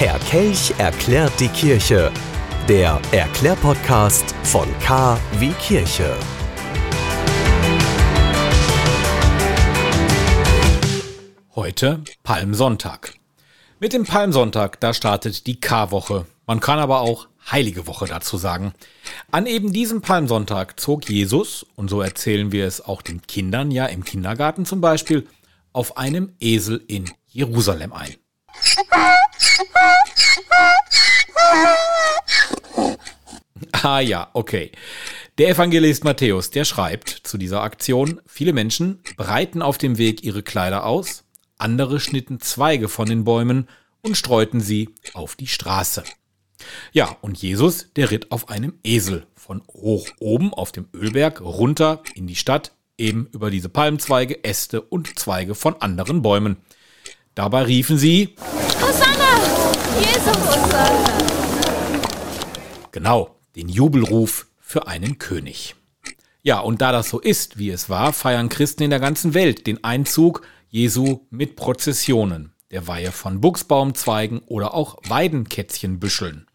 Herr Kelch erklärt die Kirche. Der Erklärpodcast von K wie Kirche. Heute Palmsonntag. Mit dem Palmsonntag, da startet die Karwoche. Man kann aber auch Heilige Woche dazu sagen. An eben diesem Palmsonntag zog Jesus, und so erzählen wir es auch den Kindern, ja im Kindergarten zum Beispiel, auf einem Esel in Jerusalem ein. Ah ja, okay. Der Evangelist Matthäus, der schreibt zu dieser Aktion, viele Menschen breiten auf dem Weg ihre Kleider aus, andere schnitten Zweige von den Bäumen und streuten sie auf die Straße. Ja, und Jesus, der ritt auf einem Esel von hoch oben auf dem Ölberg runter in die Stadt, eben über diese Palmzweige, Äste und Zweige von anderen Bäumen. Dabei riefen sie Hosanna! Jesus Hosanna! Genau, den Jubelruf für einen König. Ja, und da das so ist, wie es war, feiern Christen in der ganzen Welt den Einzug Jesu mit Prozessionen, der Weihe von Buchsbaumzweigen oder auch Weidenkätzchenbüscheln.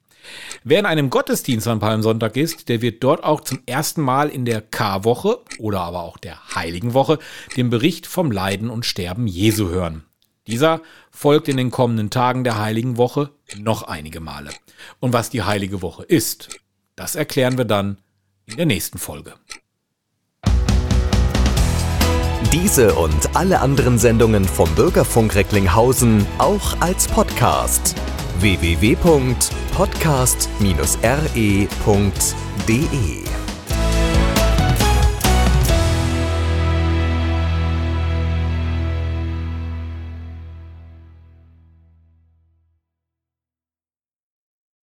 Wer in einem Gottesdienst am Palmsonntag ist, der wird dort auch zum ersten Mal in der Karwoche oder aber auch der Heiligen Woche den Bericht vom Leiden und Sterben Jesu hören. Dieser folgt in den kommenden Tagen der Heiligen Woche noch einige Male. Und was die Heilige Woche ist, das erklären wir dann in der nächsten Folge. Diese und alle anderen Sendungen vom Bürgerfunk Recklinghausen auch als Podcast. www.podcast-re.de